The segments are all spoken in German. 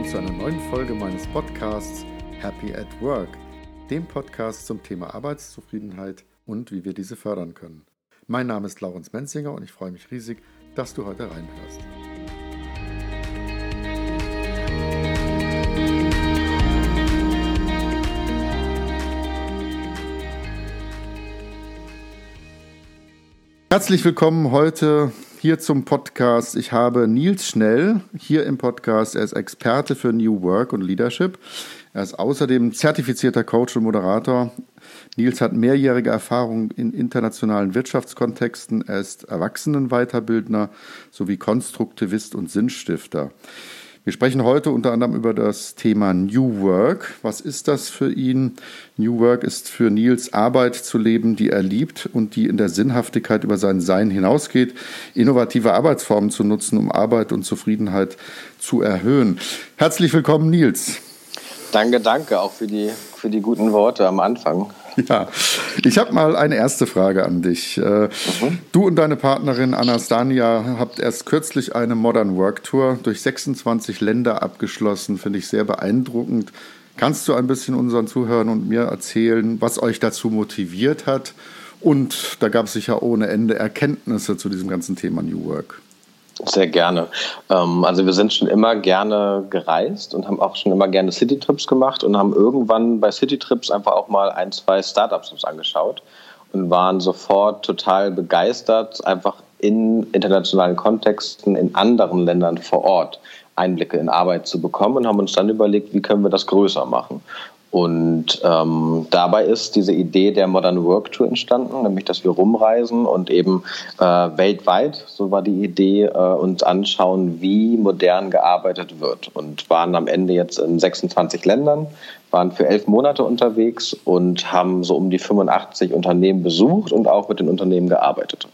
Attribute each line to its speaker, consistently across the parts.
Speaker 1: willkommen zu einer neuen Folge meines Podcasts Happy at Work, dem Podcast zum Thema Arbeitszufriedenheit und wie wir diese fördern können. Mein Name ist Laurens Menzinger und ich freue mich riesig, dass du heute reinhörst. Herzlich willkommen heute hier zum Podcast. Ich habe Nils Schnell hier im Podcast. Er ist Experte für New Work und Leadership. Er ist außerdem zertifizierter Coach und Moderator. Nils hat mehrjährige Erfahrung in internationalen Wirtschaftskontexten. Er ist Erwachsenenweiterbildner sowie Konstruktivist und Sinnstifter. Wir sprechen heute unter anderem über das Thema New Work. Was ist das für ihn? New Work ist für Nils Arbeit zu leben, die er liebt und die in der Sinnhaftigkeit über sein Sein hinausgeht, innovative Arbeitsformen zu nutzen, um Arbeit und Zufriedenheit zu erhöhen. Herzlich willkommen, Nils.
Speaker 2: Danke, danke auch für die, für die guten Worte am Anfang.
Speaker 1: Ja, ich habe mal eine erste Frage an dich. Äh, mhm. Du und deine Partnerin Anastania habt erst kürzlich eine Modern Work Tour durch 26 Länder abgeschlossen. Finde ich sehr beeindruckend. Kannst du ein bisschen unseren Zuhörern und mir erzählen, was euch dazu motiviert hat? Und da gab es sicher ohne Ende Erkenntnisse zu diesem ganzen Thema New Work.
Speaker 2: Sehr gerne. Ähm, also wir sind schon immer gerne gereist und haben auch schon immer gerne Citytrips gemacht und haben irgendwann bei Citytrips einfach auch mal ein, zwei Startups uns angeschaut und waren sofort total begeistert, einfach in internationalen Kontexten in anderen Ländern vor Ort Einblicke in Arbeit zu bekommen und haben uns dann überlegt, wie können wir das größer machen. Und ähm, dabei ist diese Idee der Modern Work Tour entstanden, nämlich dass wir rumreisen und eben äh, weltweit, so war die Idee, äh, uns anschauen, wie modern gearbeitet wird. Und waren am Ende jetzt in 26 Ländern, waren für elf Monate unterwegs und haben so um die 85 Unternehmen besucht und auch mit den Unternehmen gearbeitet.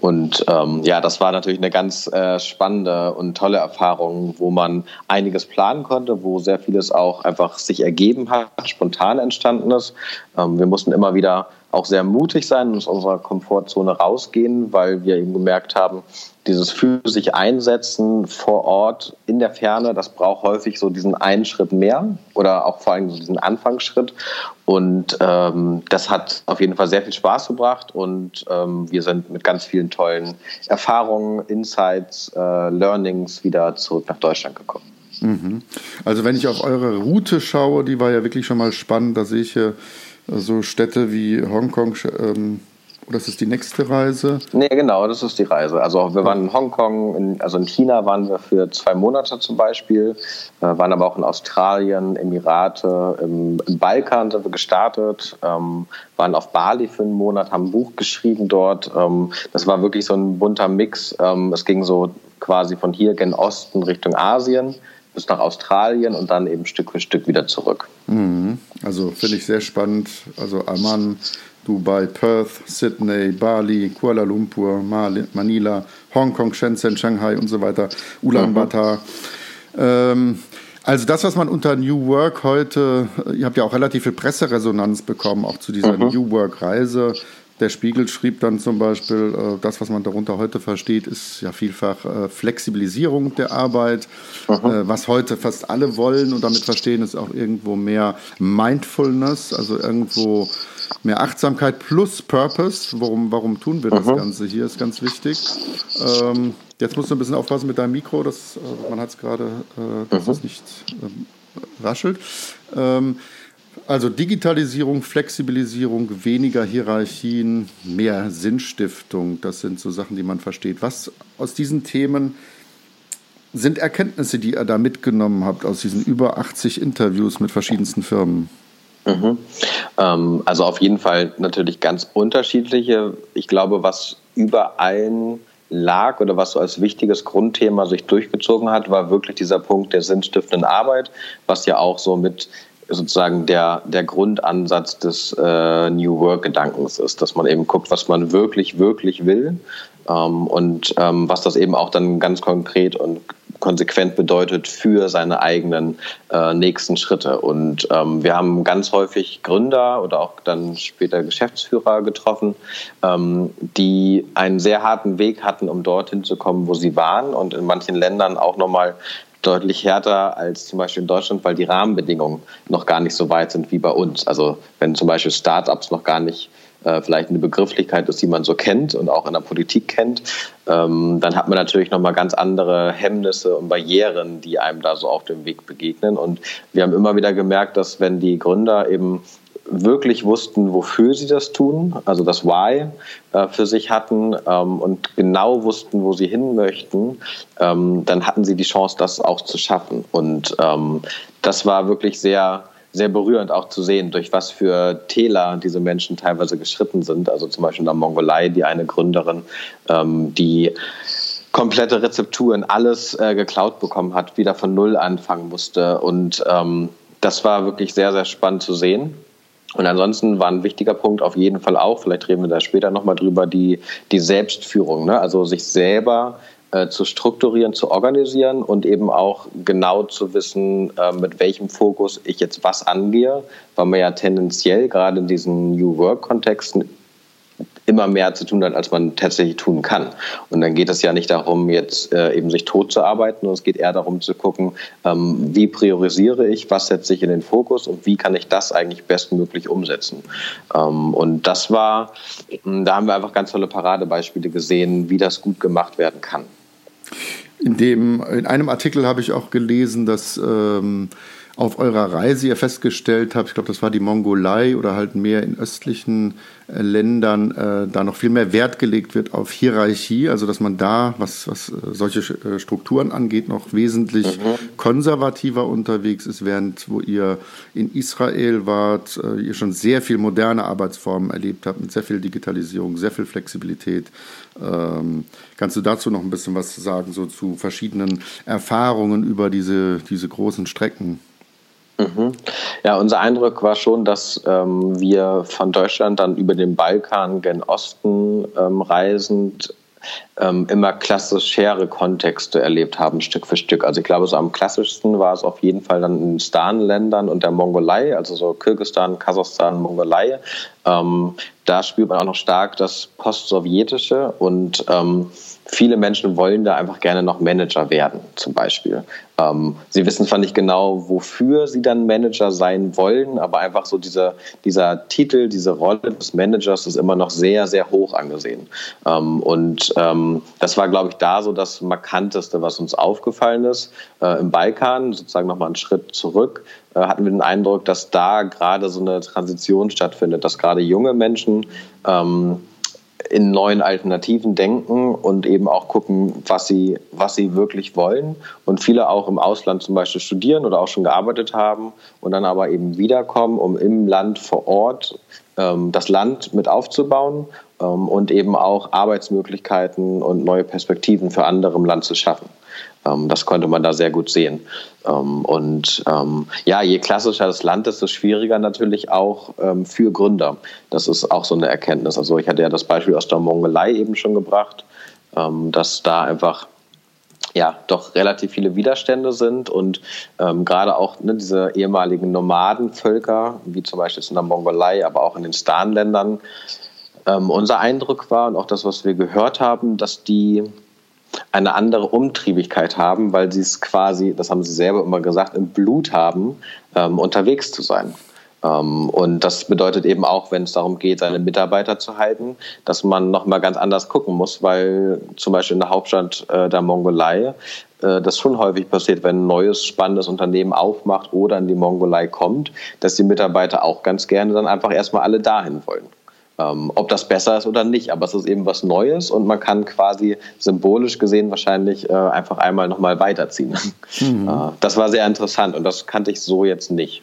Speaker 2: Und ähm, ja, das war natürlich eine ganz äh, spannende und tolle Erfahrung, wo man einiges planen konnte, wo sehr vieles auch einfach sich ergeben hat, spontan entstanden ist. Ähm, wir mussten immer wieder auch sehr mutig sein und aus unserer Komfortzone rausgehen, weil wir eben gemerkt haben, dieses für sich einsetzen vor Ort in der Ferne, das braucht häufig so diesen einen Schritt mehr oder auch vor allem so diesen Anfangsschritt. Und ähm, das hat auf jeden Fall sehr viel Spaß gebracht und ähm, wir sind mit ganz vielen tollen Erfahrungen, Insights, äh, Learnings wieder zurück nach Deutschland gekommen.
Speaker 1: Mhm. Also wenn ich auf eure Route schaue, die war ja wirklich schon mal spannend, da sehe ich hier so Städte wie Hongkong, ähm, oder ist das die nächste Reise?
Speaker 2: Nee, genau, das ist die Reise. Also wir waren in Hongkong, in, also in China waren wir für zwei Monate zum Beispiel, äh, waren aber auch in Australien, Emirate, im, im Balkan sind wir gestartet, ähm, waren auf Bali für einen Monat, haben ein Buch geschrieben dort. Ähm, das war wirklich so ein bunter Mix. Ähm, es ging so quasi von hier gen Osten Richtung Asien bis nach Australien und dann eben Stück für Stück wieder zurück.
Speaker 1: Mhm. Also finde ich sehr spannend. Also Amman, Dubai, Perth, Sydney, Bali, Kuala Lumpur, Manila, Hongkong, Shenzhen, Shanghai und so weiter, Ulaanbaatar. Mhm. Ähm, also das, was man unter New Work heute, ihr habt ja auch relativ viel Presseresonanz bekommen, auch zu dieser mhm. New Work-Reise. Der Spiegel schrieb dann zum Beispiel, äh, das, was man darunter heute versteht, ist ja vielfach äh, Flexibilisierung der Arbeit. Äh, was heute fast alle wollen und damit verstehen, ist auch irgendwo mehr Mindfulness, also irgendwo mehr Achtsamkeit plus Purpose. Warum, warum tun wir das. Ganze hier, ist ganz wichtig. Ähm, jetzt musst du ein bisschen aufpassen mit deinem Mikro, das, äh, man hat es gerade, äh, dass es nicht ähm, raschelt. Ähm, also Digitalisierung, Flexibilisierung, weniger Hierarchien, mehr Sinnstiftung, das sind so Sachen, die man versteht. Was aus diesen Themen sind Erkenntnisse, die ihr da mitgenommen habt aus diesen über 80 Interviews mit verschiedensten Firmen?
Speaker 2: Mhm. Ähm, also auf jeden Fall natürlich ganz unterschiedliche. Ich glaube, was über allen lag oder was so als wichtiges Grundthema sich durchgezogen hat, war wirklich dieser Punkt der sinnstiftenden Arbeit, was ja auch so mit sozusagen der, der Grundansatz des äh, New Work-Gedankens ist, dass man eben guckt, was man wirklich, wirklich will ähm, und ähm, was das eben auch dann ganz konkret und konsequent bedeutet für seine eigenen äh, nächsten Schritte. Und ähm, wir haben ganz häufig Gründer oder auch dann später Geschäftsführer getroffen, ähm, die einen sehr harten Weg hatten, um dorthin zu kommen, wo sie waren und in manchen Ländern auch nochmal deutlich härter als zum Beispiel in Deutschland, weil die Rahmenbedingungen noch gar nicht so weit sind wie bei uns. Also wenn zum Beispiel Startups noch gar nicht äh, vielleicht eine Begrifflichkeit ist, die man so kennt und auch in der Politik kennt, ähm, dann hat man natürlich nochmal ganz andere Hemmnisse und Barrieren, die einem da so auf dem Weg begegnen. Und wir haben immer wieder gemerkt, dass wenn die Gründer eben wirklich wussten, wofür sie das tun, also das Why äh, für sich hatten ähm, und genau wussten, wo sie hin möchten, ähm, dann hatten sie die Chance, das auch zu schaffen. Und ähm, das war wirklich sehr, sehr berührend auch zu sehen, durch was für Täler diese Menschen teilweise geschritten sind. Also zum Beispiel in der Mongolei, die eine Gründerin, ähm, die komplette Rezepturen, alles äh, geklaut bekommen hat, wieder von Null anfangen musste. Und ähm, das war wirklich sehr, sehr spannend zu sehen. Und ansonsten war ein wichtiger Punkt auf jeden Fall auch, vielleicht reden wir da später nochmal drüber, die, die Selbstführung. Ne? Also sich selber äh, zu strukturieren, zu organisieren und eben auch genau zu wissen, äh, mit welchem Fokus ich jetzt was angehe, weil man ja tendenziell gerade in diesen New Work-Kontexten immer mehr zu tun hat, als man tatsächlich tun kann. Und dann geht es ja nicht darum, jetzt äh, eben sich tot zu arbeiten, sondern es geht eher darum zu gucken, ähm, wie priorisiere ich, was setze ich in den Fokus und wie kann ich das eigentlich bestmöglich umsetzen. Ähm, und das war, da haben wir einfach ganz tolle Paradebeispiele gesehen, wie das gut gemacht werden kann.
Speaker 1: In, dem, in einem Artikel habe ich auch gelesen, dass ähm, auf eurer Reise ihr festgestellt habt, ich glaube, das war die Mongolei oder halt mehr in östlichen äh, Ländern, äh, da noch viel mehr Wert gelegt wird auf Hierarchie, also dass man da, was, was äh, solche äh, Strukturen angeht, noch wesentlich mhm. konservativer unterwegs ist, während wo ihr in Israel wart, ihr schon sehr viel moderne Arbeitsformen erlebt habt, mit sehr viel Digitalisierung, sehr viel Flexibilität. Ähm, kannst du dazu noch ein bisschen was sagen, so zu verschiedenen Erfahrungen über diese, diese großen Strecken?
Speaker 2: Mhm. Ja, unser Eindruck war schon, dass ähm, wir von Deutschland dann über den Balkan gen Osten ähm, reisend ähm, immer klassischere Kontexte erlebt haben, Stück für Stück. Also ich glaube, so am klassischsten war es auf jeden Fall dann in Stan-Ländern und der Mongolei, also so Kirgisistan, Kasachstan, Mongolei. Ähm, da spürt man auch noch stark das Postsowjetische und ähm, viele Menschen wollen da einfach gerne noch Manager werden, zum Beispiel. Ähm, sie wissen zwar nicht genau, wofür sie dann Manager sein wollen, aber einfach so dieser, dieser Titel, diese Rolle des Managers ist immer noch sehr, sehr hoch angesehen. Ähm, und ähm, das war, glaube ich, da so das Markanteste, was uns aufgefallen ist. Äh, Im Balkan, sozusagen nochmal einen Schritt zurück, äh, hatten wir den Eindruck, dass da gerade so eine Transition stattfindet, dass gerade junge Menschen ähm, in neuen Alternativen denken und eben auch gucken, was sie, was sie wirklich wollen. Und viele auch im Ausland zum Beispiel studieren oder auch schon gearbeitet haben und dann aber eben wiederkommen, um im Land vor Ort ähm, das Land mit aufzubauen ähm, und eben auch Arbeitsmöglichkeiten und neue Perspektiven für andere im Land zu schaffen. Ähm, das konnte man da sehr gut sehen. Ähm, und ähm, ja, je klassischer das Land, desto schwieriger natürlich auch für Gründer. Das ist auch so eine Erkenntnis. Also ich hatte ja das Beispiel aus der Mongolei eben schon gebracht, dass da einfach ja doch relativ viele Widerstände sind und ähm, gerade auch ne, diese ehemaligen Nomadenvölker, wie zum Beispiel in der Mongolei, aber auch in den Stan-Ländern, ähm, unser Eindruck war und auch das, was wir gehört haben, dass die eine andere Umtriebigkeit haben, weil sie es quasi, das haben sie selber immer gesagt, im Blut haben, ähm, unterwegs zu sein. Ähm, und das bedeutet eben auch, wenn es darum geht, seine Mitarbeiter zu halten, dass man nochmal ganz anders gucken muss, weil zum Beispiel in der Hauptstadt äh, der Mongolei äh, das schon häufig passiert, wenn ein neues spannendes Unternehmen aufmacht oder in die Mongolei kommt, dass die Mitarbeiter auch ganz gerne dann einfach erstmal alle dahin wollen. Ähm, ob das besser ist oder nicht, aber es ist eben was Neues und man kann quasi symbolisch gesehen wahrscheinlich äh, einfach einmal nochmal weiterziehen. Mhm. Äh, das war sehr interessant und das kannte ich so jetzt nicht.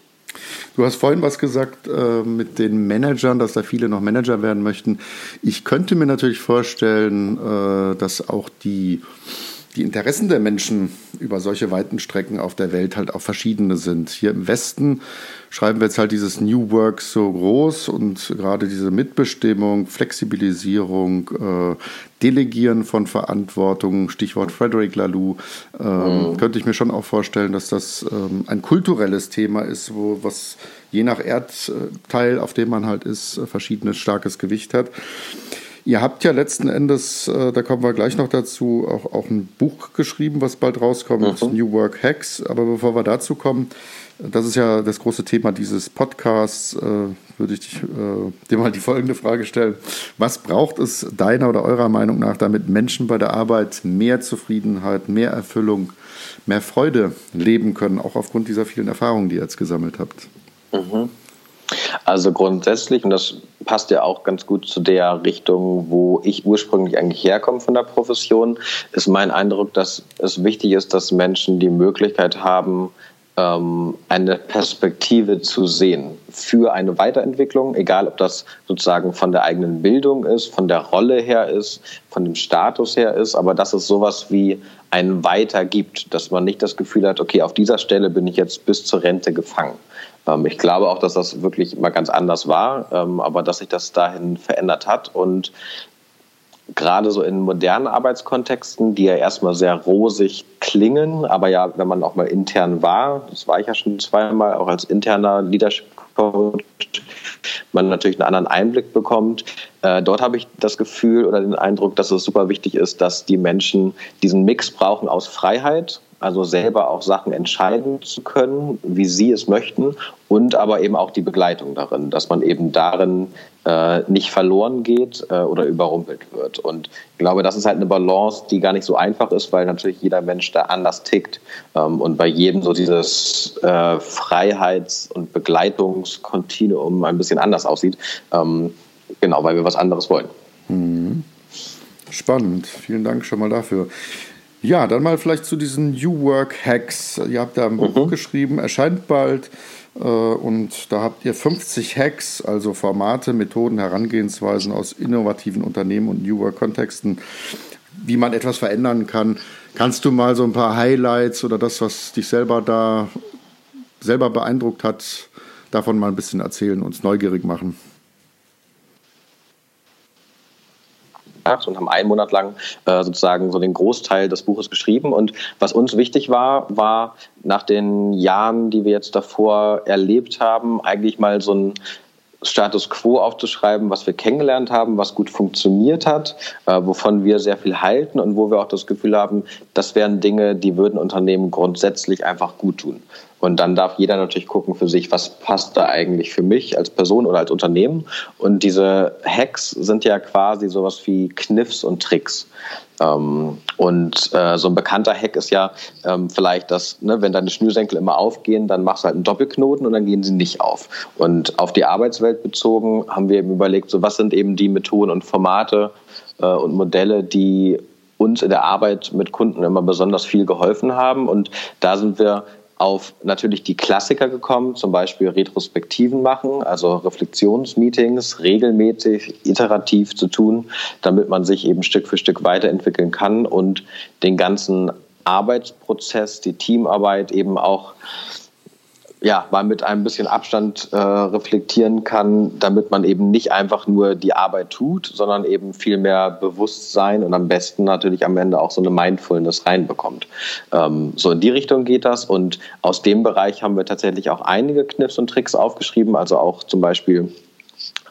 Speaker 1: Du hast vorhin was gesagt äh, mit den Managern, dass da viele noch Manager werden möchten. Ich könnte mir natürlich vorstellen, äh, dass auch die die Interessen der Menschen über solche weiten Strecken auf der Welt halt auch verschiedene sind. Hier im Westen schreiben wir jetzt halt dieses New Work so groß und gerade diese Mitbestimmung, Flexibilisierung, äh, Delegieren von Verantwortung, Stichwort Frederick Laloux, ähm, mhm. könnte ich mir schon auch vorstellen, dass das ähm, ein kulturelles Thema ist, wo was je nach Erdteil, auf dem man halt ist, verschiedenes starkes Gewicht hat. Ihr habt ja letzten Endes, äh, da kommen wir gleich noch dazu, auch, auch ein Buch geschrieben, was bald rauskommt, mhm. New Work Hacks. Aber bevor wir dazu kommen, das ist ja das große Thema dieses Podcasts, äh, würde ich dich, äh, dir mal die folgende Frage stellen. Was braucht es deiner oder eurer Meinung nach, damit Menschen bei der Arbeit mehr Zufriedenheit, mehr Erfüllung, mehr Freude leben können, auch aufgrund dieser vielen Erfahrungen, die ihr jetzt gesammelt habt?
Speaker 2: Mhm. Also grundsätzlich, und das passt ja auch ganz gut zu der Richtung, wo ich ursprünglich eigentlich herkomme von der Profession, ist mein Eindruck, dass es wichtig ist, dass Menschen die Möglichkeit haben, eine Perspektive zu sehen für eine Weiterentwicklung, egal ob das sozusagen von der eigenen Bildung ist, von der Rolle her ist, von dem Status her ist, aber dass es sowas wie ein Weiter gibt, dass man nicht das Gefühl hat, okay, auf dieser Stelle bin ich jetzt bis zur Rente gefangen. Ähm, ich glaube auch, dass das wirklich mal ganz anders war, ähm, aber dass sich das dahin verändert hat und gerade so in modernen Arbeitskontexten, die ja erstmal sehr rosig klingen, aber ja, wenn man auch mal intern war, das war ich ja schon zweimal, auch als interner Leadership Coach, man natürlich einen anderen Einblick bekommt. Äh, dort habe ich das Gefühl oder den Eindruck, dass es super wichtig ist, dass die Menschen diesen Mix brauchen aus Freiheit also selber auch Sachen entscheiden zu können, wie sie es möchten und aber eben auch die Begleitung darin, dass man eben darin äh, nicht verloren geht äh, oder überrumpelt wird. Und ich glaube, das ist halt eine Balance, die gar nicht so einfach ist, weil natürlich jeder Mensch da anders tickt ähm, und bei jedem so dieses äh, Freiheits- und Begleitungskontinuum ein bisschen anders aussieht. Ähm, genau, weil wir was anderes wollen.
Speaker 1: Mhm. Spannend. Vielen Dank schon mal dafür. Ja, dann mal vielleicht zu diesen New Work Hacks. Ihr habt da ein Buch mhm. geschrieben, erscheint bald. Äh, und da habt ihr 50 Hacks, also Formate, Methoden, Herangehensweisen aus innovativen Unternehmen und New Work-Kontexten, wie man etwas verändern kann. Kannst du mal so ein paar Highlights oder das, was dich selber da selber beeindruckt hat, davon mal ein bisschen erzählen, uns neugierig machen?
Speaker 2: Gemacht und haben einen Monat lang äh, sozusagen so den Großteil des Buches geschrieben. Und was uns wichtig war, war nach den Jahren, die wir jetzt davor erlebt haben, eigentlich mal so ein Status quo aufzuschreiben, was wir kennengelernt haben, was gut funktioniert hat, äh, wovon wir sehr viel halten und wo wir auch das Gefühl haben, das wären Dinge, die würden Unternehmen grundsätzlich einfach gut tun. Und dann darf jeder natürlich gucken für sich, was passt da eigentlich für mich als Person oder als Unternehmen. Und diese Hacks sind ja quasi sowas wie Kniffs und Tricks. Ähm, und äh, so ein bekannter Hack ist ja ähm, vielleicht, dass, ne, wenn deine Schnürsenkel immer aufgehen, dann machst du halt einen Doppelknoten und dann gehen sie nicht auf. Und auf die Arbeitswelt bezogen haben wir eben überlegt, so was sind eben die Methoden und Formate äh, und Modelle, die uns in der Arbeit mit Kunden immer besonders viel geholfen haben. Und da sind wir auf natürlich die Klassiker gekommen, zum Beispiel Retrospektiven machen, also Reflexionsmeetings regelmäßig, iterativ zu tun, damit man sich eben Stück für Stück weiterentwickeln kann und den ganzen Arbeitsprozess, die Teamarbeit eben auch ja, mal mit ein bisschen Abstand äh, reflektieren kann, damit man eben nicht einfach nur die Arbeit tut, sondern eben viel mehr Bewusstsein und am besten natürlich am Ende auch so eine Mindfulness reinbekommt. Ähm, so in die Richtung geht das und aus dem Bereich haben wir tatsächlich auch einige Kniffs und Tricks aufgeschrieben, also auch zum Beispiel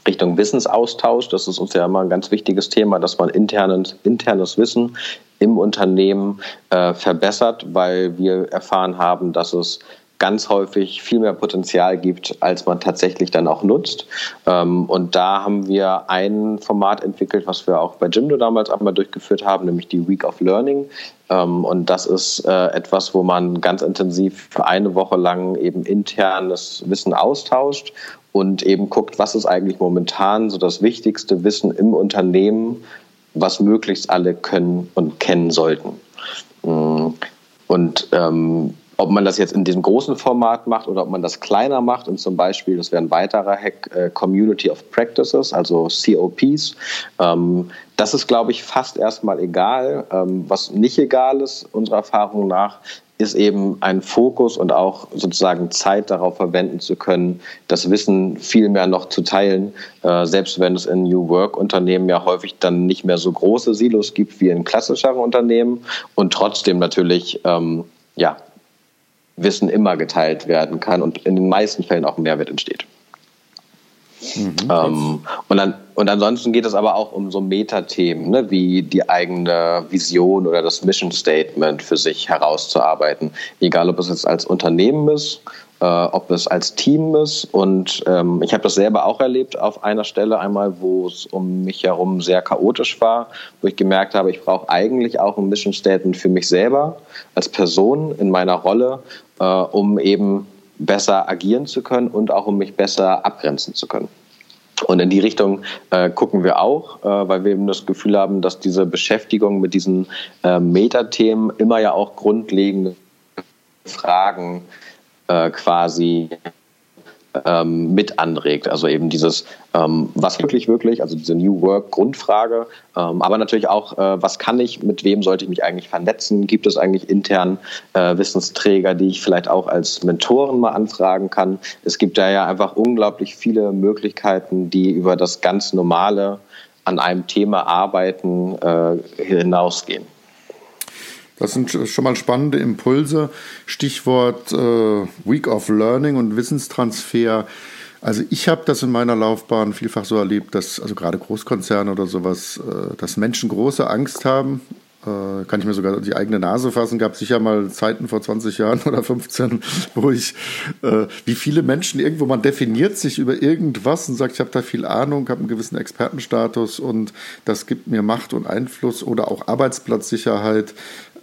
Speaker 2: Richtung Wissensaustausch. Das ist uns ja immer ein ganz wichtiges Thema, dass man internes, internes Wissen im Unternehmen äh, verbessert, weil wir erfahren haben, dass es ganz häufig viel mehr Potenzial gibt, als man tatsächlich dann auch nutzt. Ähm, und da haben wir ein Format entwickelt, was wir auch bei Jimdo damals einmal durchgeführt haben, nämlich die Week of Learning. Ähm, und das ist äh, etwas, wo man ganz intensiv für eine Woche lang eben internes Wissen austauscht und eben guckt, was ist eigentlich momentan so das wichtigste Wissen im Unternehmen, was möglichst alle können und kennen sollten. Mm. Und ähm, ob man das jetzt in diesem großen Format macht oder ob man das kleiner macht und zum Beispiel, das wäre ein weiterer Hack, äh, Community of Practices, also COPs. Ähm, das ist, glaube ich, fast erstmal egal. Ähm, was nicht egal ist, unserer Erfahrung nach, ist eben ein Fokus und auch sozusagen Zeit darauf verwenden zu können, das Wissen viel mehr noch zu teilen, äh, selbst wenn es in New Work Unternehmen ja häufig dann nicht mehr so große Silos gibt wie in klassischeren Unternehmen und trotzdem natürlich ähm, ja, Wissen immer geteilt werden kann und in den meisten Fällen auch ein Mehrwert entsteht. Mhm, ähm, und dann und ansonsten geht es aber auch um so Metathemen, ne, wie die eigene Vision oder das Mission Statement für sich herauszuarbeiten. Egal, ob es jetzt als Unternehmen ist, äh, ob es als Team ist. Und ähm, ich habe das selber auch erlebt auf einer Stelle einmal, wo es um mich herum sehr chaotisch war, wo ich gemerkt habe, ich brauche eigentlich auch ein Mission Statement für mich selber als Person in meiner Rolle, äh, um eben besser agieren zu können und auch um mich besser abgrenzen zu können. Und in die Richtung äh, gucken wir auch, äh, weil wir eben das Gefühl haben, dass diese Beschäftigung mit diesen äh, Metathemen immer ja auch grundlegende Fragen äh, quasi ähm, mit anregt. Also eben dieses, ähm, was wirklich, wirklich, also diese New Work-Grundfrage, ähm, aber natürlich auch, äh, was kann ich, mit wem sollte ich mich eigentlich vernetzen? Gibt es eigentlich intern äh, Wissensträger, die ich vielleicht auch als Mentoren mal anfragen kann? Es gibt da ja einfach unglaublich viele Möglichkeiten, die über das ganz normale an einem Thema arbeiten äh, hinausgehen.
Speaker 1: Das sind schon mal spannende Impulse. Stichwort äh, Week of Learning und Wissenstransfer. Also ich habe das in meiner Laufbahn vielfach so erlebt, dass also gerade Großkonzerne oder sowas, äh, dass Menschen große Angst haben, äh, kann ich mir sogar die eigene Nase fassen. Gab sicher mal Zeiten vor 20 Jahren oder 15, wo ich, äh, wie viele Menschen irgendwo, man definiert sich über irgendwas und sagt, ich habe da viel Ahnung, habe einen gewissen Expertenstatus und das gibt mir Macht und Einfluss oder auch Arbeitsplatzsicherheit.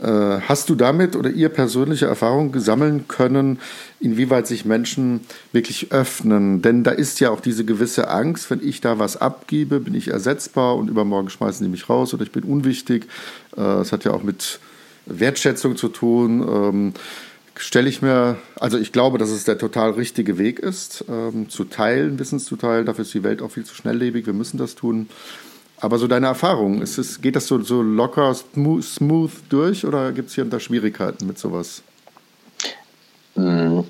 Speaker 1: Äh, hast du damit oder ihr persönliche Erfahrungen sammeln können, inwieweit sich Menschen wirklich öffnen? Denn da ist ja auch diese gewisse Angst, wenn ich da was abgebe, bin ich ersetzbar und übermorgen schmeißen die mich raus oder ich bin unwichtig. Äh, es hat ja auch mit Wertschätzung zu tun. Ähm, stelle ich mir, also ich glaube, dass es der total richtige Weg ist, ähm, zu teilen, Wissenszuteilen. Dafür ist die Welt auch viel zu schnelllebig. Wir müssen das tun. Aber so deine Erfahrung, ist es, geht das so, so locker, smooth, durch oder gibt es hier da Schwierigkeiten mit sowas?
Speaker 2: Hm.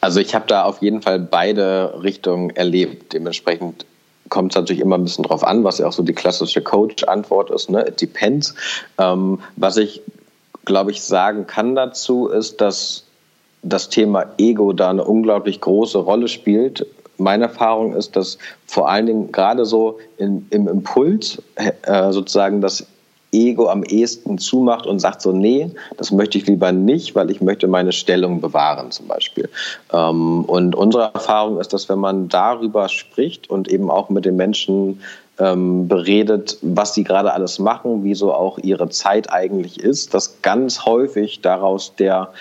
Speaker 2: Also ich habe da auf jeden Fall beide Richtungen erlebt. Dementsprechend kommt es natürlich immer ein bisschen drauf an, was ja auch so die klassische Coach-Antwort ist. Ne? It depends. Ähm, was ich, glaube ich, sagen kann dazu, ist, dass das Thema Ego da eine unglaublich große Rolle spielt, meine Erfahrung ist, dass vor allen Dingen gerade so in, im Impuls äh, sozusagen das Ego am ehesten zumacht und sagt so, nee, das möchte ich lieber nicht, weil ich möchte meine Stellung bewahren zum Beispiel. Ähm, und unsere Erfahrung ist, dass wenn man darüber spricht und eben auch mit den Menschen ähm, beredet, was sie gerade alles machen, wie so auch ihre Zeit eigentlich ist, dass ganz häufig daraus der,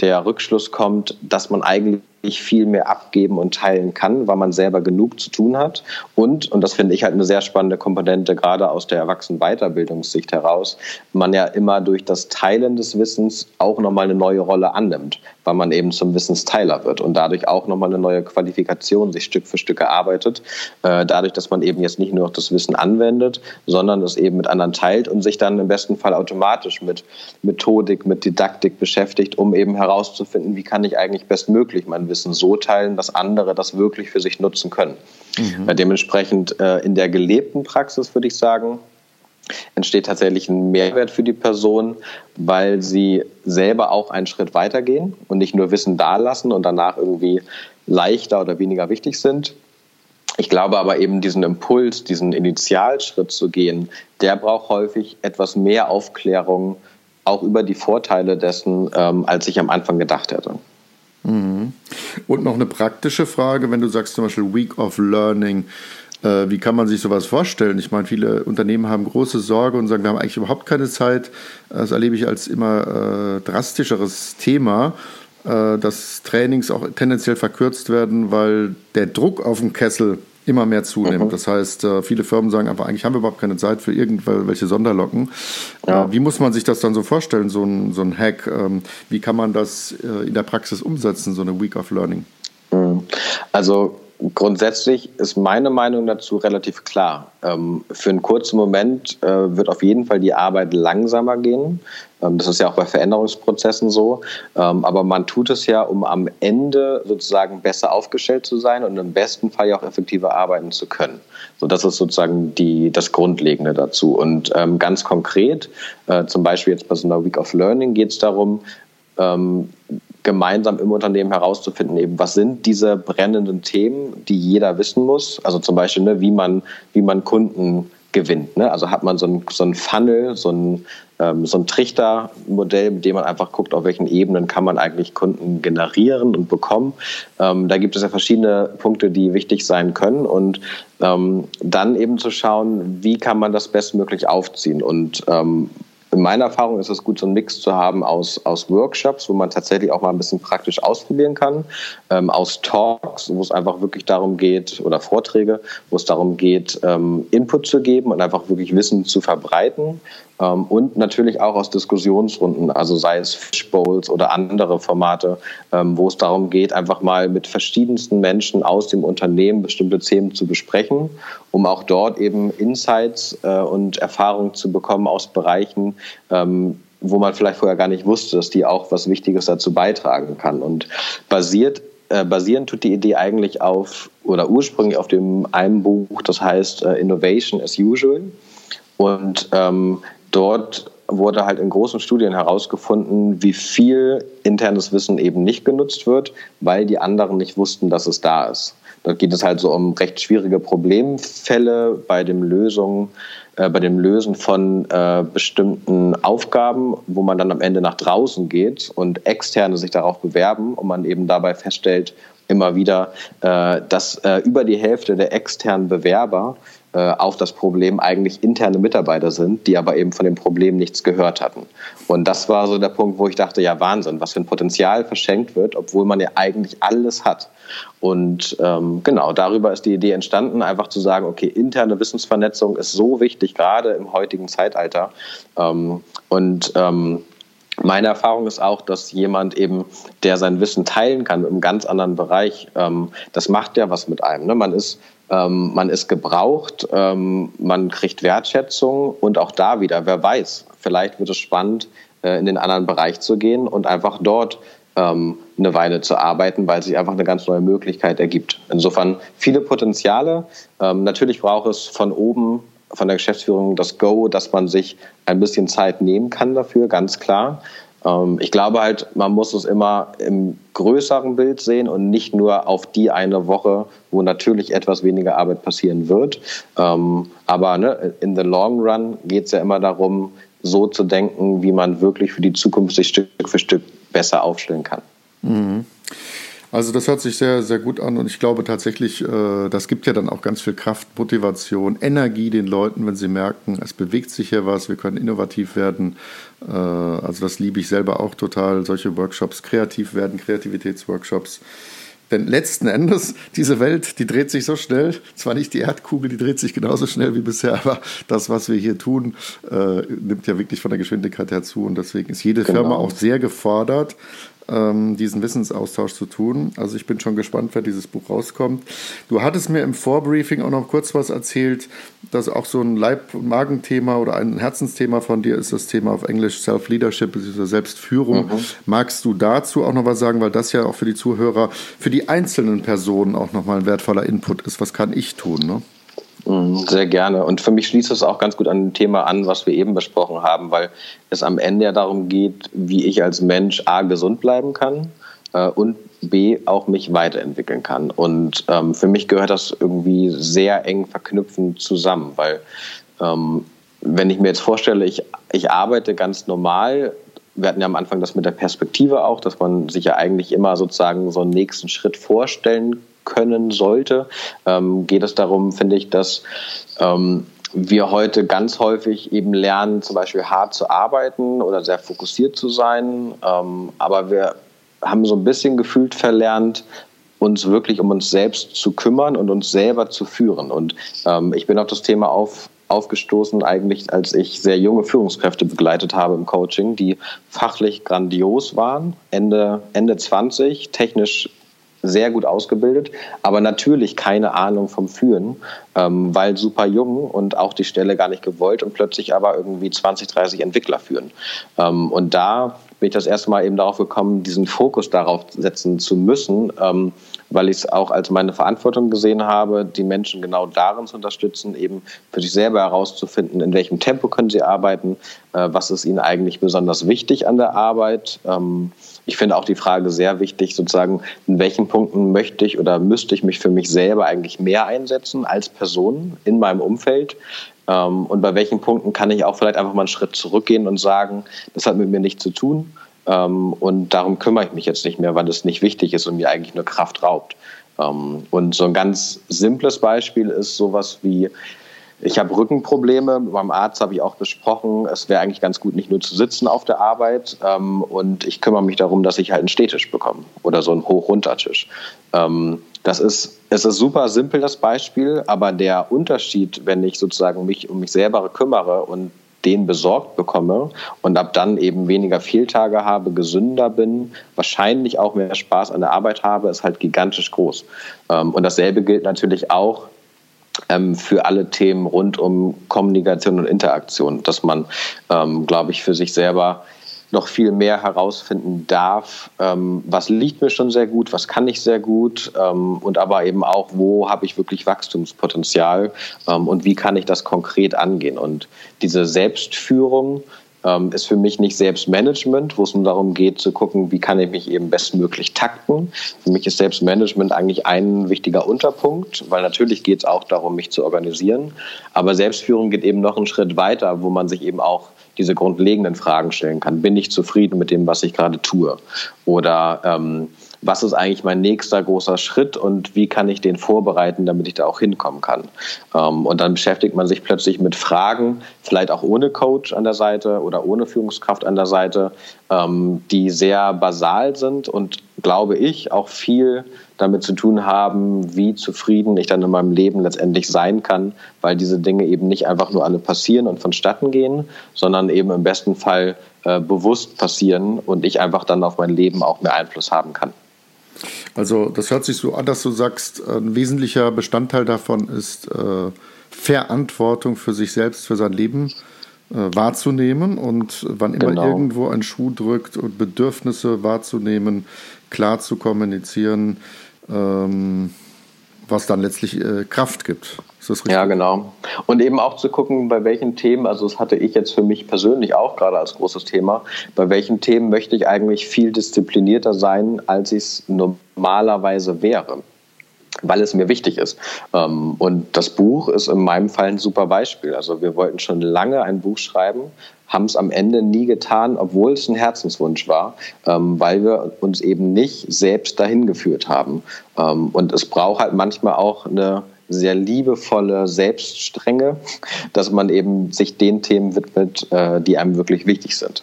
Speaker 2: der Rückschluss kommt, dass man eigentlich viel mehr abgeben und teilen kann, weil man selber genug zu tun hat. Und, und das finde ich halt eine sehr spannende Komponente, gerade aus der Erwachsenen-Weiterbildungssicht heraus, man ja immer durch das Teilen des Wissens auch nochmal eine neue Rolle annimmt, weil man eben zum Wissensteiler wird und dadurch auch nochmal eine neue Qualifikation sich Stück für Stück erarbeitet. Äh, dadurch, dass man eben jetzt nicht nur das Wissen anwendet, sondern es eben mit anderen teilt und sich dann im besten Fall automatisch mit Methodik, mit Didaktik beschäftigt, um eben herauszufinden, wie kann ich eigentlich bestmöglich mein Wissen Wissen so teilen, dass andere das wirklich für sich nutzen können. Mhm. Dementsprechend äh, in der gelebten Praxis würde ich sagen, entsteht tatsächlich ein Mehrwert für die Person, weil sie selber auch einen Schritt weitergehen und nicht nur Wissen dalassen und danach irgendwie leichter oder weniger wichtig sind. Ich glaube aber eben diesen Impuls, diesen Initialschritt zu gehen, der braucht häufig etwas mehr Aufklärung, auch über die Vorteile dessen, ähm, als ich am Anfang gedacht hätte.
Speaker 1: Mhm. Und noch eine praktische Frage, wenn du sagst zum Beispiel Week of Learning, äh, wie kann man sich sowas vorstellen? Ich meine, viele Unternehmen haben große Sorge und sagen, wir haben eigentlich überhaupt keine Zeit. Das erlebe ich als immer äh, drastischeres Thema, äh, dass Trainings auch tendenziell verkürzt werden, weil der Druck auf dem Kessel immer mehr zunimmt. Mhm. Das heißt, äh, viele Firmen sagen einfach, eigentlich haben wir überhaupt keine Zeit für irgendwelche Sonderlocken. Ja. Äh, wie muss man sich das dann so vorstellen, so ein, so ein Hack? Ähm, wie kann man das äh, in der Praxis umsetzen, so eine Week of Learning?
Speaker 2: Mhm. Also Grundsätzlich ist meine Meinung dazu relativ klar. Ähm, für einen kurzen Moment wird auf jeden Fall die Arbeit langsamer gehen. Ähm, das ist ja auch bei Veränderungsprozessen so. Ähm, aber man tut es ja, um am Ende sozusagen besser aufgestellt zu sein und im besten Fall ja auch effektiver arbeiten zu können. So, das ist sozusagen die, das Grundlegende dazu. Und ganz konkret, äh, zum Beispiel jetzt bei so einer Week of Learning geht es darum, gemeinsam im Unternehmen herauszufinden, eben was sind diese brennenden Themen, die jeder wissen muss. Also zum Beispiel, ne, wie man, wie man Kunden gewinnt. Ne? Also hat man so ein, so ein Funnel, so ein, ähm, so ein Trichtermodell, mit dem man einfach guckt, auf welchen Ebenen kann man eigentlich Kunden generieren und bekommen. Ähm, da gibt es ja verschiedene Punkte, die wichtig sein können. Und ähm, dann eben zu schauen, wie kann man das bestmöglich aufziehen. Und ähm, in meiner Erfahrung ist es gut, so einen Mix zu haben aus, aus Workshops, wo man tatsächlich auch mal ein bisschen praktisch ausprobieren kann, ähm, aus Talks, wo es einfach wirklich darum geht, oder Vorträge, wo es darum geht, ähm, Input zu geben und einfach wirklich Wissen zu verbreiten und natürlich auch aus Diskussionsrunden, also sei es Fishbowls oder andere Formate, ähm, wo es darum geht, einfach mal mit verschiedensten Menschen aus dem Unternehmen bestimmte Themen zu besprechen, um auch dort eben Insights äh, und Erfahrungen zu bekommen aus Bereichen, ähm, wo man vielleicht vorher gar nicht wusste, dass die auch was Wichtiges dazu beitragen kann. Und basiert äh, basieren tut die Idee eigentlich auf oder ursprünglich auf dem einen Buch, das heißt äh, Innovation as Usual. Und ähm, dort wurde halt in großen Studien herausgefunden, wie viel internes Wissen eben nicht genutzt wird, weil die anderen nicht wussten, dass es da ist. Dort geht es halt so um recht schwierige Problemfälle bei dem Lösung, äh, bei dem Lösen von äh, bestimmten Aufgaben, wo man dann am Ende nach draußen geht und Externe sich darauf bewerben und man eben dabei feststellt, immer wieder, äh, dass äh, über die Hälfte der externen Bewerber auf das Problem eigentlich interne Mitarbeiter sind, die aber eben von dem Problem nichts gehört hatten. Und das war so der Punkt, wo ich dachte, ja Wahnsinn, was für ein Potenzial verschenkt wird, obwohl man ja eigentlich alles hat. Und ähm, genau, darüber ist die Idee entstanden, einfach zu sagen, okay, interne Wissensvernetzung ist so wichtig, gerade im heutigen Zeitalter. Ähm, und ähm, meine Erfahrung ist auch, dass jemand eben, der sein Wissen teilen kann im ganz anderen Bereich, ähm, das macht ja was mit einem. Ne? Man ist ähm, man ist gebraucht, ähm, man kriegt Wertschätzung und auch da wieder, wer weiß, vielleicht wird es spannend, äh, in den anderen Bereich zu gehen und einfach dort ähm, eine Weile zu arbeiten, weil sich einfach eine ganz neue Möglichkeit ergibt. Insofern viele Potenziale. Ähm, natürlich braucht es von oben von der Geschäftsführung das Go, dass man sich ein bisschen Zeit nehmen kann dafür, ganz klar. Ähm, ich glaube halt, man muss es immer im größeren Bild sehen und nicht nur auf die eine Woche, wo natürlich etwas weniger Arbeit passieren wird. Ähm, aber ne, in the long run geht es ja immer darum, so zu denken, wie man wirklich für die Zukunft sich Stück für Stück besser aufstellen kann.
Speaker 1: Mhm. Also das hört sich sehr, sehr gut an und ich glaube tatsächlich, äh, das gibt ja dann auch ganz viel Kraft, Motivation, Energie den Leuten, wenn sie merken, es bewegt sich hier was, wir können innovativ werden. Äh, also das liebe ich selber auch total, solche Workshops, kreativ werden, Kreativitätsworkshops. Denn letzten Endes, diese Welt, die dreht sich so schnell. Zwar nicht die Erdkugel, die dreht sich genauso schnell wie bisher, aber das, was wir hier tun, äh, nimmt ja wirklich von der Geschwindigkeit her zu. Und deswegen ist jede genau. Firma auch sehr gefordert, ähm, diesen Wissensaustausch zu tun. Also ich bin schon gespannt, wer dieses Buch rauskommt. Du hattest mir im Vorbriefing auch noch kurz was erzählt, dass auch so ein Leib- und Magenthema oder ein Herzensthema von dir ist das Thema auf Englisch Self-Leadership, bzw. Selbstführung. Mhm. Magst du dazu auch noch was sagen, weil das ja auch für die Zuhörer, für die einzelnen Personen auch nochmal ein wertvoller Input ist. Was kann ich tun? Ne?
Speaker 2: Mhm, sehr gerne. Und für mich schließt es auch ganz gut an ein Thema an, was wir eben besprochen haben, weil es am Ende ja darum geht, wie ich als Mensch A gesund bleiben kann äh, und B auch mich weiterentwickeln kann. Und ähm, für mich gehört das irgendwie sehr eng verknüpfend zusammen, weil ähm, wenn ich mir jetzt vorstelle, ich, ich arbeite ganz normal, wir hatten ja am Anfang das mit der Perspektive auch, dass man sich ja eigentlich immer sozusagen so einen nächsten Schritt vorstellen können sollte, ähm, geht es darum, finde ich, dass ähm, wir heute ganz häufig eben lernen, zum Beispiel hart zu arbeiten oder sehr fokussiert zu sein. Ähm, aber wir haben so ein bisschen gefühlt verlernt, uns wirklich um uns selbst zu kümmern und uns selber zu führen. Und ähm, ich bin auf das Thema auf, aufgestoßen, eigentlich als ich sehr junge Führungskräfte begleitet habe im Coaching, die fachlich grandios waren, Ende, Ende 20, technisch sehr gut ausgebildet, aber natürlich keine Ahnung vom Führen, ähm, weil super jung und auch die Stelle gar nicht gewollt und plötzlich aber irgendwie 20, 30 Entwickler führen. Ähm, und da bin ich das erste Mal eben darauf gekommen, diesen Fokus darauf setzen zu müssen, ähm, weil ich es auch als meine Verantwortung gesehen habe, die Menschen genau darin zu unterstützen, eben für sich selber herauszufinden, in welchem Tempo können sie arbeiten, äh, was ist ihnen eigentlich besonders wichtig an der Arbeit. Ähm, ich finde auch die Frage sehr wichtig, sozusagen, in welchen Punkten möchte ich oder müsste ich mich für mich selber eigentlich mehr einsetzen als Person in meinem Umfeld. Ähm, und bei welchen Punkten kann ich auch vielleicht einfach mal einen Schritt zurückgehen und sagen, das hat mit mir nichts zu tun. Ähm, und darum kümmere ich mich jetzt nicht mehr, weil es nicht wichtig ist und mir eigentlich nur Kraft raubt. Ähm, und so ein ganz simples Beispiel ist sowas wie, ich habe Rückenprobleme. Beim Arzt habe ich auch besprochen, es wäre eigentlich ganz gut, nicht nur zu sitzen auf der Arbeit. Ähm, und ich kümmere mich darum, dass ich halt einen Stehtisch bekomme oder so einen Hoch-Runter-Tisch. Ähm, das ist, es ist super simpel, das Beispiel, aber der Unterschied, wenn ich sozusagen mich um mich selber kümmere und den besorgt bekomme und ab dann eben weniger Fehltage habe, gesünder bin, wahrscheinlich auch mehr Spaß an der Arbeit habe, ist halt gigantisch groß. Ähm, und dasselbe gilt natürlich auch für alle Themen rund um Kommunikation und Interaktion, dass man, ähm, glaube ich, für sich selber noch viel mehr herausfinden darf, ähm, was liegt mir schon sehr gut, was kann ich sehr gut ähm, und aber eben auch, wo habe ich wirklich Wachstumspotenzial ähm, und wie kann ich das konkret angehen. Und diese Selbstführung ähm, ist für mich nicht Selbstmanagement, wo es nur darum geht zu gucken, wie kann ich mich eben bestmöglich takten. Für mich ist Selbstmanagement eigentlich ein wichtiger Unterpunkt, weil natürlich geht es auch darum, mich zu organisieren. Aber Selbstführung geht eben noch einen Schritt weiter, wo man sich eben auch diese grundlegenden Fragen stellen kann. Bin ich zufrieden mit dem, was ich gerade tue? Oder ähm, was ist eigentlich mein nächster großer Schritt und wie kann ich den vorbereiten, damit ich da auch hinkommen kann. Ähm, und dann beschäftigt man sich plötzlich mit Fragen, vielleicht auch ohne Coach an der Seite oder ohne Führungskraft an der Seite, ähm, die sehr basal sind und, glaube ich, auch viel damit zu tun haben, wie zufrieden ich dann in meinem Leben letztendlich sein kann, weil diese Dinge eben nicht einfach nur alle passieren und vonstatten gehen, sondern eben im besten Fall äh, bewusst passieren und ich einfach dann auf mein Leben auch mehr Einfluss haben kann.
Speaker 1: Also das hört sich so an, dass du sagst, ein wesentlicher Bestandteil davon ist äh, Verantwortung für sich selbst, für sein Leben äh, wahrzunehmen und wann immer genau. irgendwo ein Schuh drückt und Bedürfnisse wahrzunehmen, klar zu kommunizieren, ähm, was dann letztlich äh, Kraft gibt.
Speaker 2: Ist das richtig? Ja, genau. Und eben auch zu gucken, bei welchen Themen, also das hatte ich jetzt für mich persönlich auch gerade als großes Thema, bei welchen Themen möchte ich eigentlich viel disziplinierter sein, als ich es normalerweise wäre weil es mir wichtig ist. Ähm, und das Buch ist in meinem Fall ein super Beispiel. Also wir wollten schon lange ein Buch schreiben, haben es am Ende nie getan, obwohl es ein Herzenswunsch war, ähm, weil wir uns eben nicht selbst dahin geführt haben. Ähm, und es braucht halt manchmal auch eine sehr liebevolle Selbststrenge, dass man eben sich den Themen widmet, äh, die einem wirklich wichtig sind.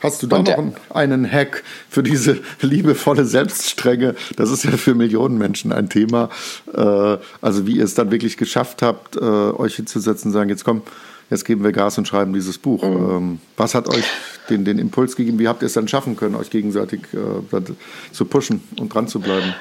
Speaker 1: Hast du da noch einen Hack für diese liebevolle Selbststrenge? Das ist ja für Millionen Menschen ein Thema. Äh, also wie ihr es dann wirklich geschafft habt, äh, euch hinzusetzen und sagen, jetzt komm, jetzt geben wir Gas und schreiben dieses Buch. Mhm. Ähm, was hat euch den, den Impuls gegeben? Wie habt ihr es dann schaffen können, euch gegenseitig zu pushen und dran zu bleiben?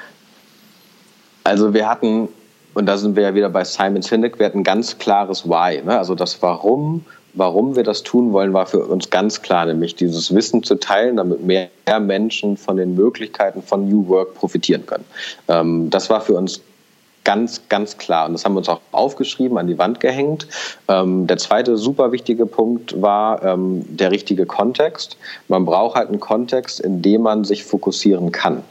Speaker 2: Also wir hatten und da sind wir ja wieder bei Simon Sinek, wir hatten ein ganz klares Why. Ne? Also das Warum, warum wir das tun wollen, war für uns ganz klar, nämlich dieses Wissen zu teilen, damit mehr Menschen von den Möglichkeiten von New Work profitieren können. Ähm, das war für uns ganz, ganz klar. Und das haben wir uns auch aufgeschrieben, an die Wand gehängt. Ähm, der zweite super wichtige Punkt war ähm, der richtige Kontext. Man braucht halt einen Kontext, in dem man sich fokussieren kann.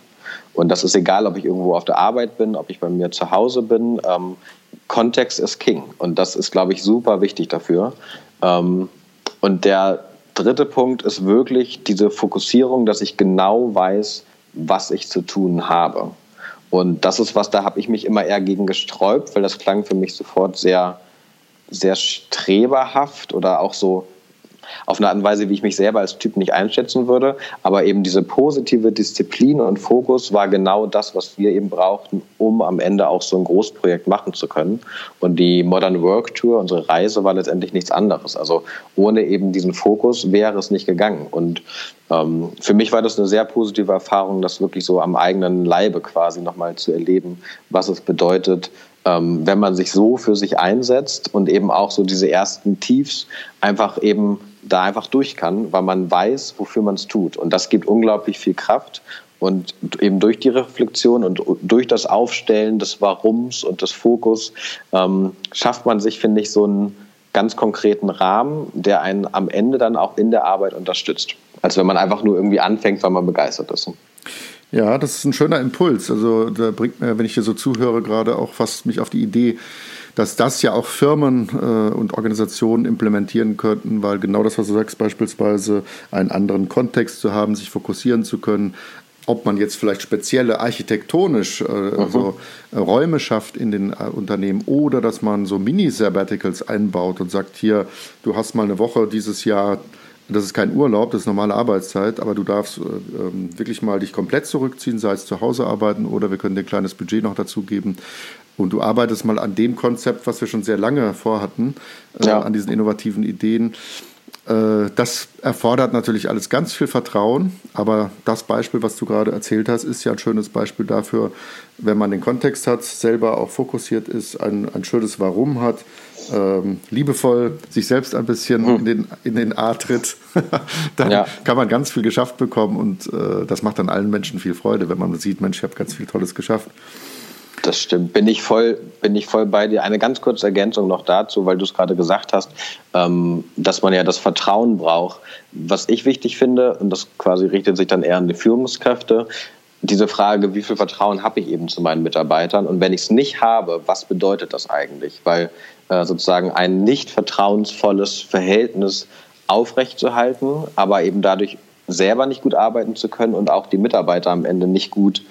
Speaker 2: Und das ist egal, ob ich irgendwo auf der Arbeit bin, ob ich bei mir zu Hause bin. Ähm, Kontext ist King. Und das ist, glaube ich, super wichtig dafür. Ähm, und der dritte Punkt ist wirklich diese Fokussierung, dass ich genau weiß, was ich zu tun habe. Und das ist was, da habe ich mich immer eher gegen gesträubt, weil das klang für mich sofort sehr, sehr streberhaft oder auch so auf eine Art und Weise, wie ich mich selber als Typ nicht einschätzen würde. Aber eben diese positive Disziplin und Fokus war genau das, was wir eben brauchten, um am Ende auch so ein Großprojekt machen zu können. Und die Modern Work Tour, unsere Reise, war letztendlich nichts anderes. Also ohne eben diesen Fokus wäre es nicht gegangen. Und ähm, für mich war das eine sehr positive Erfahrung, das wirklich so am eigenen Leibe quasi nochmal zu erleben, was es bedeutet, ähm, wenn man sich so für sich einsetzt und eben auch so diese ersten Tiefs einfach eben da einfach durch kann, weil man weiß, wofür man es tut. Und das gibt unglaublich viel Kraft. Und eben durch die Reflexion und durch das Aufstellen des Warums und des Fokus ähm, schafft man sich, finde ich, so einen ganz konkreten Rahmen, der einen am Ende dann auch in der Arbeit unterstützt. Als wenn man einfach nur irgendwie anfängt, weil man begeistert ist.
Speaker 1: Ja, das ist ein schöner Impuls. Also da bringt mir, wenn ich hier so zuhöre, gerade auch fast mich auf die Idee, dass das ja auch Firmen äh, und Organisationen implementieren könnten, weil genau das, was du sagst, beispielsweise einen anderen Kontext zu haben, sich fokussieren zu können, ob man jetzt vielleicht spezielle architektonisch äh, also, äh, Räume schafft in den äh, Unternehmen oder dass man so Mini-Sabbaticals einbaut und sagt, hier, du hast mal eine Woche dieses Jahr, das ist kein Urlaub, das ist normale Arbeitszeit, aber du darfst äh, ähm, wirklich mal dich komplett zurückziehen, sei es zu Hause arbeiten oder wir können dir ein kleines Budget noch dazu geben. Und du arbeitest mal an dem Konzept, was wir schon sehr lange vorhatten, äh, ja. an diesen innovativen Ideen. Äh, das erfordert natürlich alles ganz viel Vertrauen, aber das Beispiel, was du gerade erzählt hast, ist ja ein schönes Beispiel dafür, wenn man den Kontext hat, selber auch fokussiert ist, ein, ein schönes Warum hat, ähm, liebevoll sich selbst ein bisschen hm. in, den, in den A tritt, dann ja. kann man ganz viel geschafft bekommen und äh, das macht dann allen Menschen viel Freude, wenn man sieht, Mensch, ich habe ganz viel Tolles geschafft.
Speaker 2: Das stimmt. Bin ich voll, bin ich voll bei dir. Eine ganz kurze Ergänzung noch dazu, weil du es gerade gesagt hast, ähm, dass man ja das Vertrauen braucht. Was ich wichtig finde, und das quasi richtet sich dann eher an die Führungskräfte, diese Frage, wie viel Vertrauen habe ich eben zu meinen Mitarbeitern? Und wenn ich es nicht habe, was bedeutet das eigentlich? Weil äh, sozusagen ein nicht vertrauensvolles Verhältnis aufrechtzuerhalten, aber eben dadurch selber nicht gut arbeiten zu können und auch die Mitarbeiter am Ende nicht gut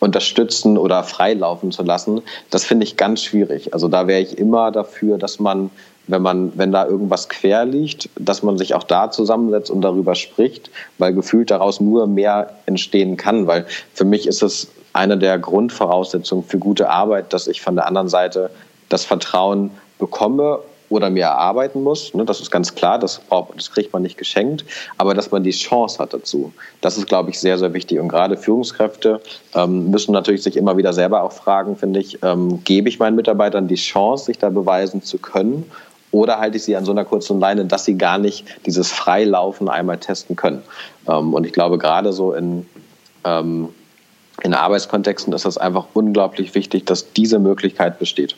Speaker 2: unterstützen oder freilaufen zu lassen, das finde ich ganz schwierig. Also da wäre ich immer dafür, dass man, wenn man, wenn da irgendwas quer liegt, dass man sich auch da zusammensetzt und darüber spricht, weil gefühlt daraus nur mehr entstehen kann. Weil für mich ist es eine der Grundvoraussetzungen für gute Arbeit, dass ich von der anderen Seite das Vertrauen bekomme oder mir erarbeiten muss. Ne, das ist ganz klar, das, das kriegt man nicht geschenkt, aber dass man die Chance hat dazu. Das ist, glaube ich, sehr, sehr wichtig. Und gerade Führungskräfte ähm, müssen natürlich sich immer wieder selber auch fragen, finde ich, ähm, gebe ich meinen Mitarbeitern die Chance, sich da beweisen zu können? Oder halte ich sie an so einer kurzen Leine, dass sie gar nicht dieses Freilaufen einmal testen können? Ähm, und ich glaube, gerade so in, ähm, in Arbeitskontexten ist das einfach unglaublich wichtig, dass diese Möglichkeit besteht.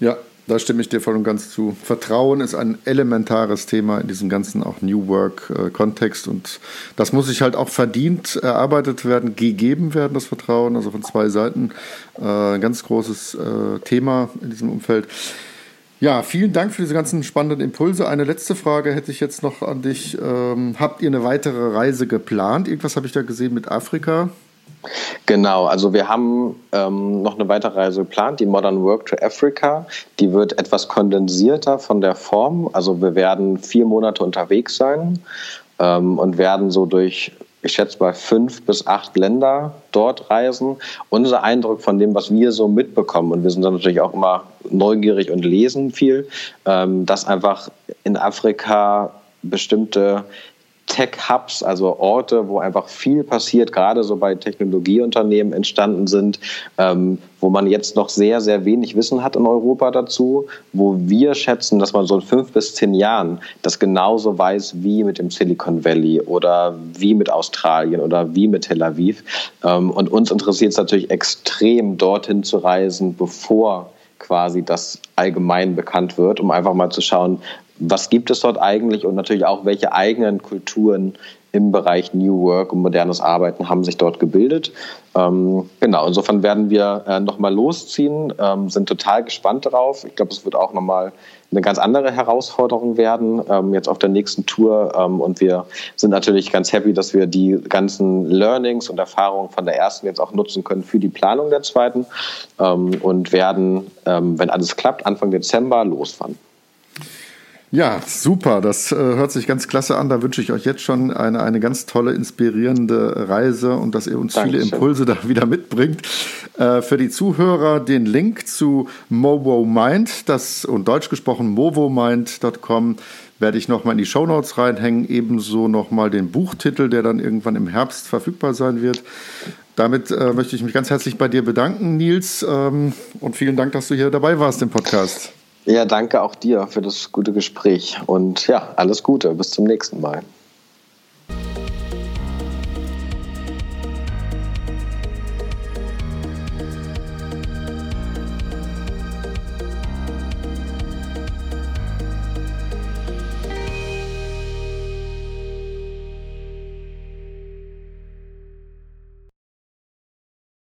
Speaker 1: Ja, da stimme ich dir voll und ganz zu. Vertrauen ist ein elementares Thema in diesem ganzen auch New Work-Kontext und das muss sich halt auch verdient erarbeitet werden, gegeben werden, das Vertrauen, also von zwei Seiten. Äh, ein ganz großes äh, Thema in diesem Umfeld. Ja, vielen Dank für diese ganzen spannenden Impulse. Eine letzte Frage hätte ich jetzt noch an dich. Ähm, habt ihr eine weitere Reise geplant? Irgendwas habe ich da gesehen mit Afrika.
Speaker 2: Genau, also wir haben ähm, noch eine weitere Reise geplant, die Modern Work to Africa. Die wird etwas kondensierter von der Form. Also wir werden vier Monate unterwegs sein ähm, und werden so durch, ich schätze mal, fünf bis acht Länder dort reisen. Unser Eindruck von dem, was wir so mitbekommen, und wir sind dann natürlich auch immer neugierig und lesen viel, ähm, dass einfach in Afrika bestimmte Tech-Hubs, also Orte, wo einfach viel passiert, gerade so bei Technologieunternehmen entstanden sind, ähm, wo man jetzt noch sehr, sehr wenig Wissen hat in Europa dazu, wo wir schätzen, dass man so in fünf bis zehn Jahren das genauso weiß wie mit dem Silicon Valley oder wie mit Australien oder wie mit Tel Aviv. Ähm, und uns interessiert es natürlich extrem, dorthin zu reisen, bevor quasi das allgemein bekannt wird, um einfach mal zu schauen, was gibt es dort eigentlich und natürlich auch, welche eigenen Kulturen im Bereich New Work und modernes Arbeiten haben sich dort gebildet. Ähm, genau, insofern werden wir äh, nochmal losziehen, ähm, sind total gespannt darauf. Ich glaube, es wird auch nochmal eine ganz andere Herausforderung werden, ähm, jetzt auf der nächsten Tour. Ähm, und wir sind natürlich ganz happy, dass wir die ganzen Learnings und Erfahrungen von der ersten jetzt auch nutzen können für die Planung der zweiten ähm, und werden, ähm, wenn alles klappt, Anfang Dezember losfahren.
Speaker 1: Ja, super. Das äh, hört sich ganz klasse an. Da wünsche ich euch jetzt schon eine, eine ganz tolle, inspirierende Reise und dass ihr uns Dankeschön. viele Impulse da wieder mitbringt. Äh, für die Zuhörer den Link zu Movo Mind, das und deutsch gesprochen movomind.com werde ich nochmal in die Shownotes reinhängen. Ebenso nochmal den Buchtitel, der dann irgendwann im Herbst verfügbar sein wird. Damit äh, möchte ich mich ganz herzlich bei dir bedanken, Nils. Ähm, und vielen Dank, dass du hier dabei warst im Podcast.
Speaker 2: Ja, danke auch dir für das gute Gespräch und ja, alles Gute. Bis zum nächsten Mal.